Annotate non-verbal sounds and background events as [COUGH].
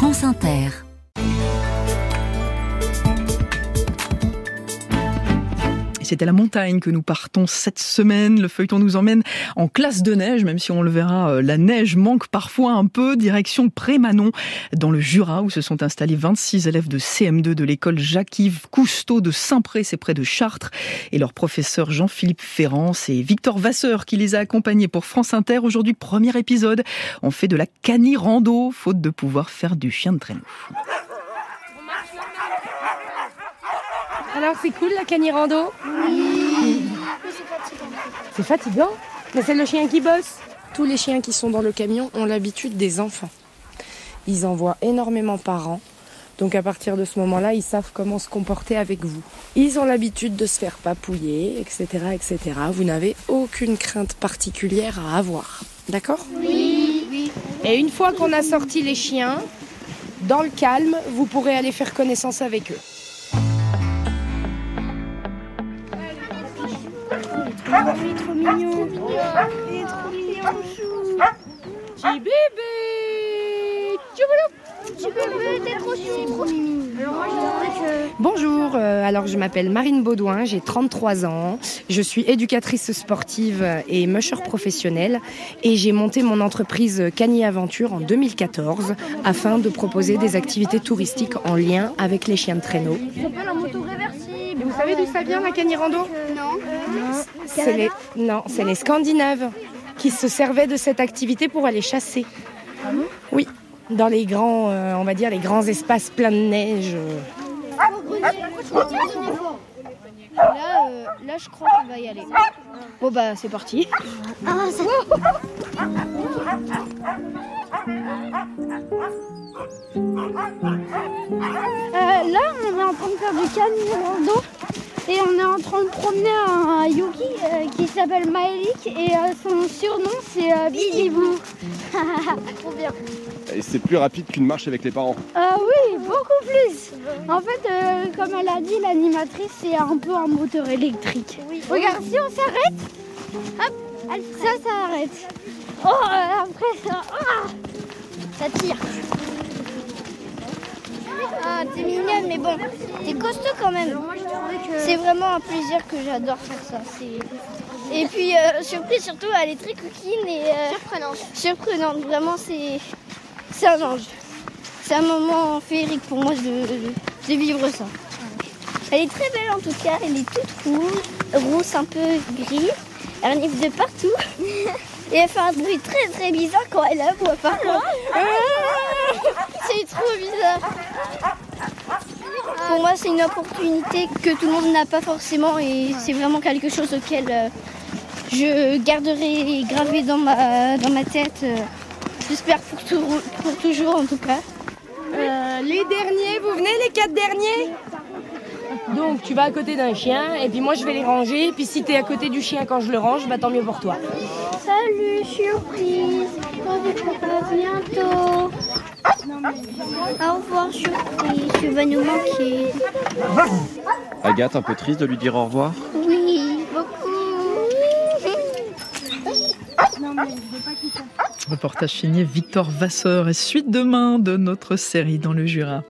France Inter. C'est à la montagne que nous partons cette semaine. Le feuilleton nous emmène en classe de neige, même si on le verra, euh, la neige manque parfois un peu. Direction Prémanon, dans le Jura, où se sont installés 26 élèves de CM2 de l'école Jacques-Yves Cousteau de Saint-Pré, c'est près de Chartres, et leur professeur Jean-Philippe Ferrand. C'est Victor Vasseur qui les a accompagnés pour France Inter. Aujourd'hui, premier épisode. On fait de la cani-rando, faute de pouvoir faire du chien de traîneau. Alors c'est cool la canirando Oui. C'est fatigant Mais c'est le chien qui bosse. Tous les chiens qui sont dans le camion ont l'habitude des enfants. Ils en voient énormément par an. Donc à partir de ce moment-là, ils savent comment se comporter avec vous. Ils ont l'habitude de se faire papouiller, etc. etc. Vous n'avez aucune crainte particulière à avoir. D'accord? Oui. oui. Et une fois qu'on a sorti les chiens, dans le calme, vous pourrez aller faire connaissance avec eux. Il est trop mignon. Il est trop mignon, chou. Petit bébé. Petit bébé, t'es trop chou. Alors moi, je Bonjour, euh, alors je m'appelle Marine Baudouin, j'ai 33 ans. Je suis éducatrice sportive et musher professionnelle et j'ai monté mon entreprise Cani Aventure en 2014 afin de proposer des activités touristiques en lien avec les chiens de traîneau. Ça s'appelle un moto réversible. Et vous savez d'où ça vient la canirando Non. C'est les, non, c'est les Scandinaves qui se servaient de cette activité pour aller chasser. oui, dans les grands, euh, on va dire les grands espaces pleins de neige. euh. Là, euh, là, je crois qu'on va y aller. Bon bah, c'est parti. Ah, ça... Euh, là, on est en train de faire du cani-rando et on est en train de promener un Yuki euh, qui s'appelle Maëlik et euh, son surnom c'est euh, Bidibou. [LAUGHS] Trop bien. Et c'est plus rapide qu'une marche avec les parents. Euh, oui, beaucoup plus. En fait, euh, comme elle a dit, l'animatrice, c'est un peu un moteur électrique. Regarde, si on s'arrête, hop, ça, ça arrête. Oh, euh, après, ça, ah, ça tire. Ah, t'es mignonne, mais bon, t'es costaud quand même. C'est vraiment un plaisir que j'adore faire ça. Et puis, euh, surprise, surtout, elle est très coquine et euh, surprenante. Surprenante, vraiment, c'est c'est un ange. C'est un moment féerique pour moi de, de vivre ça. Elle est très belle en tout cas, elle est toute rouge, rousse un peu gris, elle renifle de partout. [LAUGHS] Et elle fait un bruit très très bizarre quand elle aboie par contre. C'est trop bizarre. Pour moi c'est une opportunité que tout le monde n'a pas forcément et c'est vraiment quelque chose auquel euh, je garderai gravé dans ma, dans ma tête. J'espère pour, tout- pour toujours en tout cas. Euh, les derniers, vous venez les quatre derniers? Donc tu vas à côté d'un chien et puis moi je vais les ranger. Puis si t'es à côté du chien quand je le range, bah tant mieux pour toi. Salut, surprise. À bientôt. Au revoir, surprise. Tu vas nous manquer. Agathe, un peu triste de lui dire au revoir Oui, beaucoup. Reportage signé Victor Vasseur et suite demain de notre série dans le Jura.